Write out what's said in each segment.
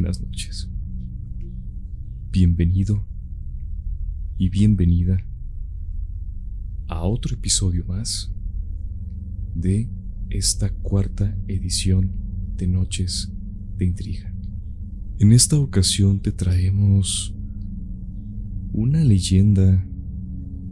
buenas noches. Bienvenido y bienvenida a otro episodio más de esta cuarta edición de Noches de Intriga. En esta ocasión te traemos una leyenda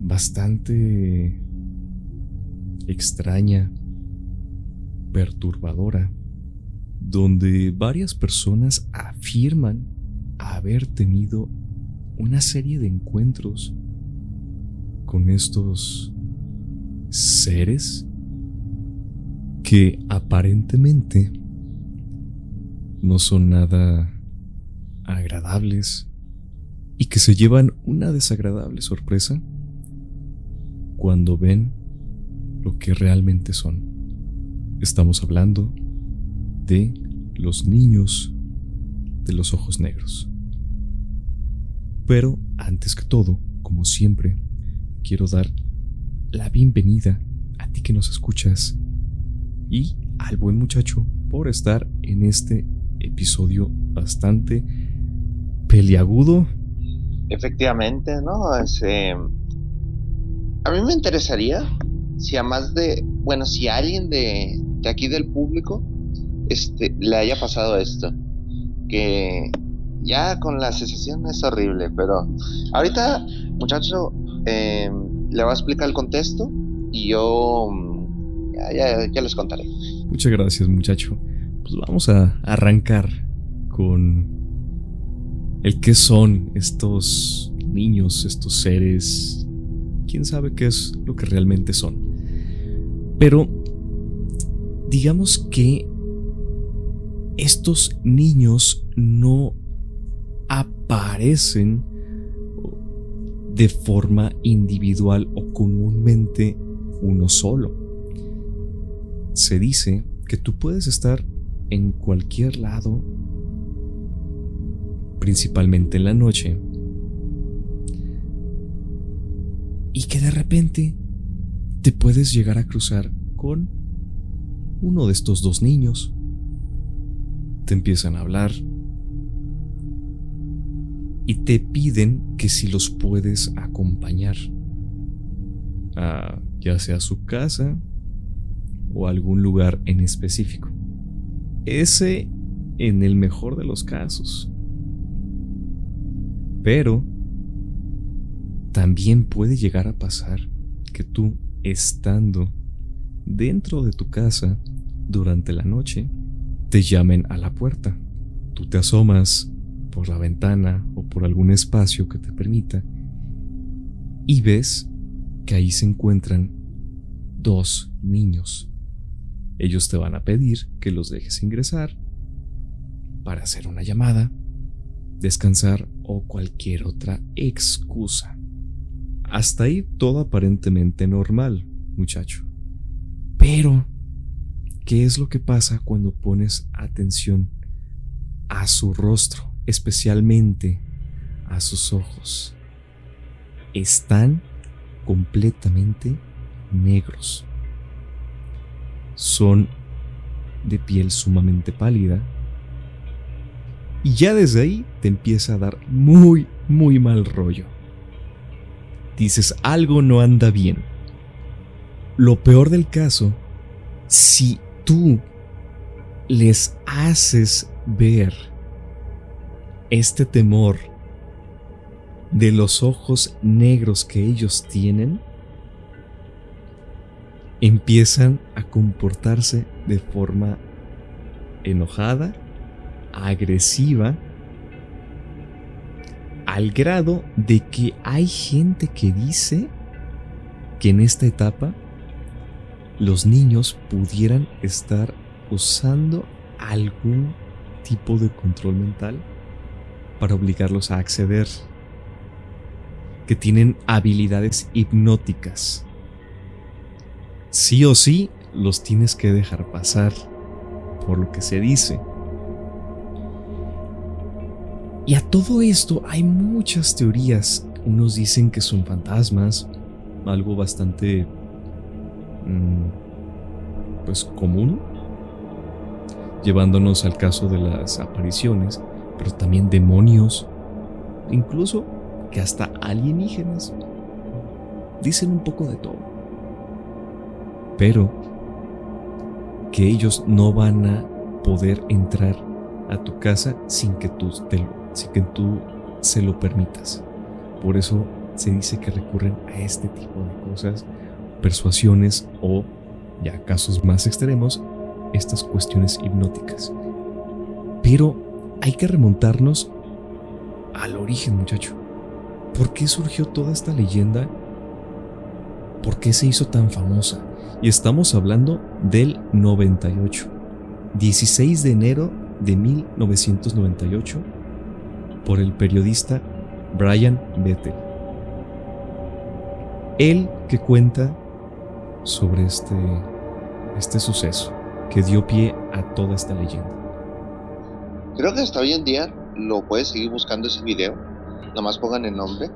bastante extraña, perturbadora, donde varias personas afirman haber tenido una serie de encuentros con estos seres que aparentemente no son nada agradables y que se llevan una desagradable sorpresa cuando ven lo que realmente son. Estamos hablando de los niños de los ojos negros. Pero antes que todo, como siempre, quiero dar la bienvenida a ti que nos escuchas y al buen muchacho por estar en este episodio bastante peliagudo. Efectivamente, ¿no? Eh, a mí me interesaría si a más de, bueno, si alguien de, de aquí del público este, le haya pasado esto. Que ya con la asociación es horrible, pero ahorita, muchacho, em, le voy a explicar el contexto y yo mm, ya, ya, les contaré. Muchas gracias, muchacho. Pues vamos a arrancar con el qué son estos niños, estos seres. Quién sabe qué es lo que realmente son. Pero digamos que estos niños no aparecen de forma individual o comúnmente uno solo. Se dice que tú puedes estar en cualquier lado, principalmente en la noche, y que de repente te puedes llegar a cruzar con uno de estos dos niños empiezan a hablar y te piden que si los puedes acompañar a ya sea su casa o algún lugar en específico. Ese en el mejor de los casos. Pero también puede llegar a pasar que tú, estando dentro de tu casa durante la noche, te llamen a la puerta. Tú te asomas por la ventana o por algún espacio que te permita y ves que ahí se encuentran dos niños. Ellos te van a pedir que los dejes ingresar para hacer una llamada, descansar o cualquier otra excusa. Hasta ahí todo aparentemente normal, muchacho. Pero ¿Qué es lo que pasa cuando pones atención a su rostro, especialmente a sus ojos? Están completamente negros. Son de piel sumamente pálida. Y ya desde ahí te empieza a dar muy, muy mal rollo. Dices, algo no anda bien. Lo peor del caso, si tú les haces ver este temor de los ojos negros que ellos tienen, empiezan a comportarse de forma enojada, agresiva, al grado de que hay gente que dice que en esta etapa los niños pudieran estar usando algún tipo de control mental para obligarlos a acceder, que tienen habilidades hipnóticas. Sí o sí los tienes que dejar pasar, por lo que se dice. Y a todo esto hay muchas teorías. Unos dicen que son fantasmas, algo bastante pues común, llevándonos al caso de las apariciones, pero también demonios, incluso que hasta alienígenas. Dicen un poco de todo. Pero que ellos no van a poder entrar a tu casa sin que tú, sin que tú se lo permitas. Por eso se dice que recurren a este tipo de cosas, persuasiones o, ya casos más extremos, estas cuestiones hipnóticas. Pero hay que remontarnos al origen, muchacho. ¿Por qué surgió toda esta leyenda? ¿Por qué se hizo tan famosa? Y estamos hablando del 98. 16 de enero de 1998 por el periodista Brian Bettel. Él que cuenta sobre este, este suceso que dio pie a toda esta leyenda. Creo que hasta hoy en día lo puedes seguir buscando ese video, nomás pongan el nombre.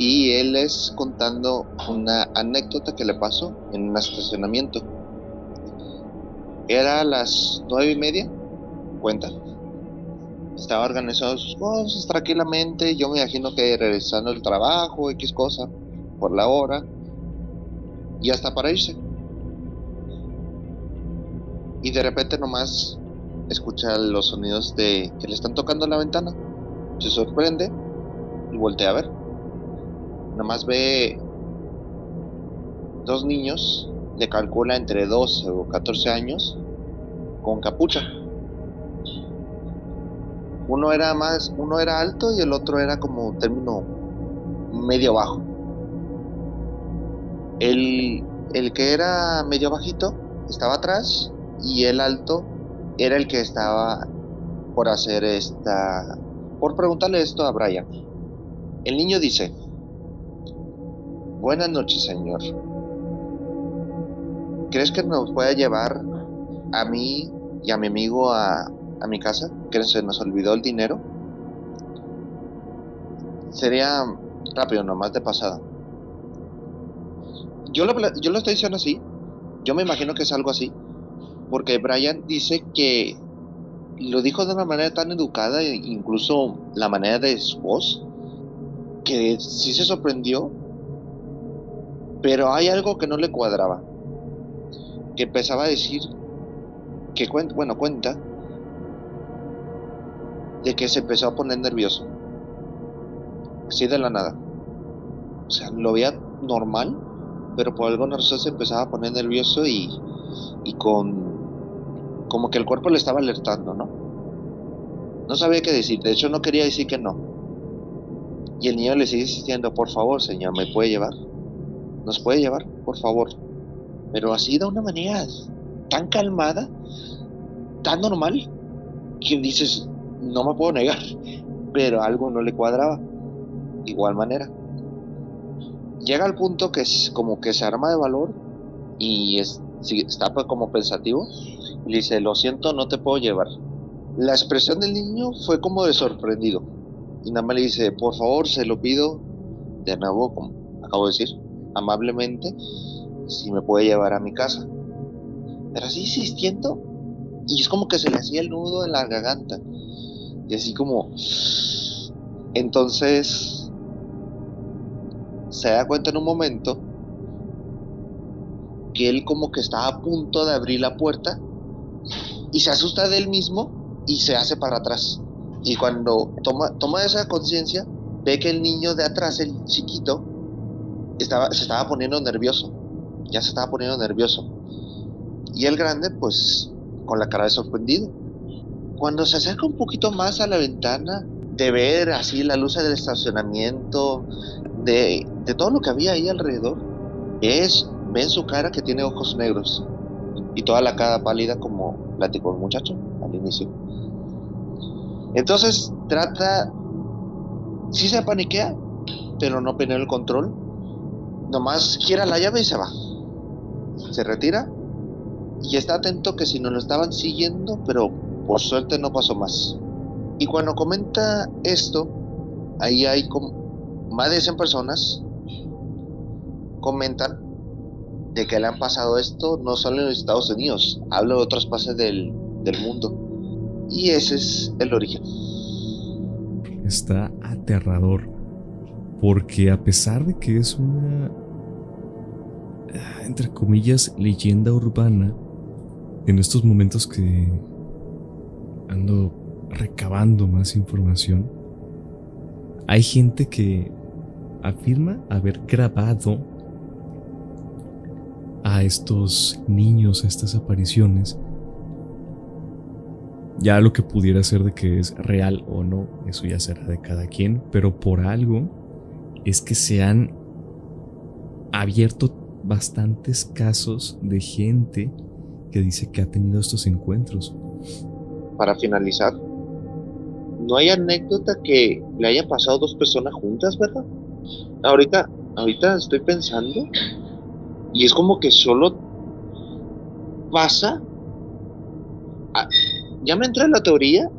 Y él es contando una anécdota que le pasó en un estacionamiento. Era a las nueve y media, cuenta. Estaba organizando sus cosas tranquilamente. Yo me imagino que regresando del trabajo, X cosa, por la hora. Y hasta para irse. Y de repente nomás escucha los sonidos de que le están tocando la ventana. Se sorprende y voltea a ver. Nomás ve dos niños, le calcula entre 12 o 14 años, con capucha. Uno era más, uno era alto y el otro era como término medio bajo. El, el que era medio bajito estaba atrás y el alto era el que estaba por hacer esta, por preguntarle esto a Brian. El niño dice, buenas noches señor, ¿crees que nos puede llevar a mí y a mi amigo a, a mi casa? ¿Que se nos olvidó el dinero? Sería rápido, nomás de pasada. Yo lo, yo lo estoy diciendo así, yo me imagino que es algo así, porque Brian dice que lo dijo de una manera tan educada, e incluso la manera de su voz, que sí se sorprendió, pero hay algo que no le cuadraba, que empezaba a decir, que cuenta, bueno, cuenta, de que se empezó a poner nervioso, así de la nada. O sea, lo veía normal, pero por alguna razón se empezaba a poner nervioso y, y con como que el cuerpo le estaba alertando, ¿no? No sabía qué decir, de hecho no quería decir que no. Y el niño le sigue insistiendo, por favor, señor, ¿me puede llevar? ¿Nos puede llevar? Por favor. Pero así de una manera tan calmada, tan normal, que dices, no me puedo negar, pero algo no le cuadraba. Igual manera. Llega al punto que es como que se arma de valor y es, está pues como pensativo le dice, lo siento, no te puedo llevar. La expresión del niño fue como de sorprendido. Y nada más le dice, por favor, se lo pido de nuevo, como acabo de decir, amablemente, si me puede llevar a mi casa. Pero así insistiendo, y es como que se le hacía el nudo en la garganta. Y así como... Entonces, se da cuenta en un momento que él como que estaba a punto de abrir la puerta y se asusta de él mismo y se hace para atrás. Y cuando toma, toma esa conciencia, ve que el niño de atrás, el chiquito, estaba, se estaba poniendo nervioso. Ya se estaba poniendo nervioso. Y el grande, pues, con la cara de sorprendido. Cuando se acerca un poquito más a la ventana, de ver así la luz del estacionamiento, de, todo lo que había ahí alrededor, es, ve en su cara que tiene ojos negros y toda la cara pálida como platicó el muchacho al inicio. Entonces trata, sí se paniquea, pero no pierde el control. Nomás gira la llave y se va. Se retira y está atento que si no lo estaban siguiendo, pero por suerte no pasó más. Y cuando comenta esto, ahí hay como más de 100 personas comentan de que le han pasado esto no solo en Estados Unidos, hablo de otras partes del, del mundo. Y ese es el origen. está aterrador. Porque a pesar de que es una, entre comillas, leyenda urbana, en estos momentos que ando recabando más información, hay gente que afirma haber grabado a estos niños, a estas apariciones. Ya lo que pudiera ser de que es real o no, eso ya será de cada quien, pero por algo es que se han abierto bastantes casos de gente que dice que ha tenido estos encuentros. Para finalizar, no hay anécdota que le haya pasado dos personas juntas, ¿verdad? Ahorita, ahorita estoy pensando y es como que solo pasa. ya me entra la teoría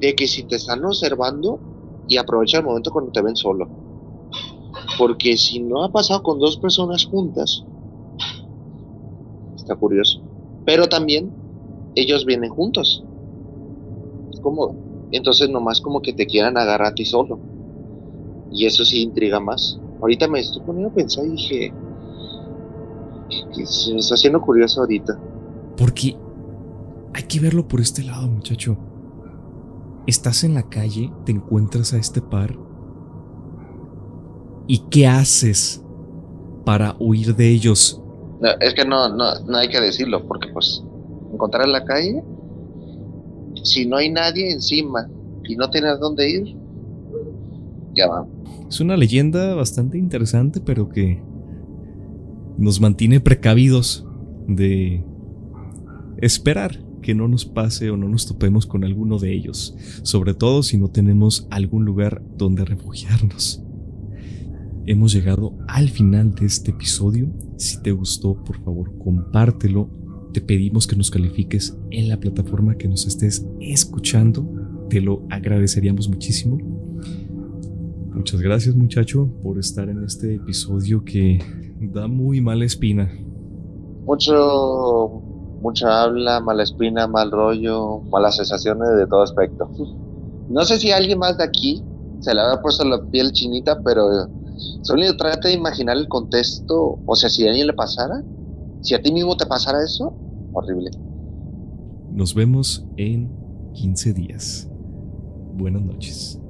de que si te están observando y aprovecha el momento cuando te ven solo. Porque si no ha pasado con dos personas juntas, está curioso. Pero también ellos vienen juntos. Como, entonces nomás como que te quieran agarrar a ti solo. Y eso sí intriga más. Ahorita me estoy poniendo a pensar y dije, que se me está haciendo curioso ahorita. Porque hay que verlo por este lado, muchacho. Estás en la calle, te encuentras a este par. ¿Y qué haces para huir de ellos? es que no, no, no hay que decirlo, porque pues encontrar en la calle, si no hay nadie encima y no tienes dónde ir, Es una leyenda bastante interesante, pero que nos mantiene precavidos de esperar que no nos pase o no nos topemos con alguno de ellos, sobre todo si no tenemos algún lugar donde refugiarnos. Hemos llegado al final de este episodio. Si te gustó, por favor, compártelo. Te pedimos que nos califiques en la plataforma que nos estés escuchando. Te lo agradeceríamos muchísimo. Muchas gracias muchacho por estar en este episodio que da muy mala espina. Mucho, mucha habla, mala espina, mal rollo, malas sensaciones de todo aspecto. No sé si alguien más de aquí se le había puesto la piel chinita, pero solo trata de imaginar el contexto, o sea, si a alguien le pasara, si a ti mismo te pasara eso, horrible. Nos vemos en 15 días. Buenas noches.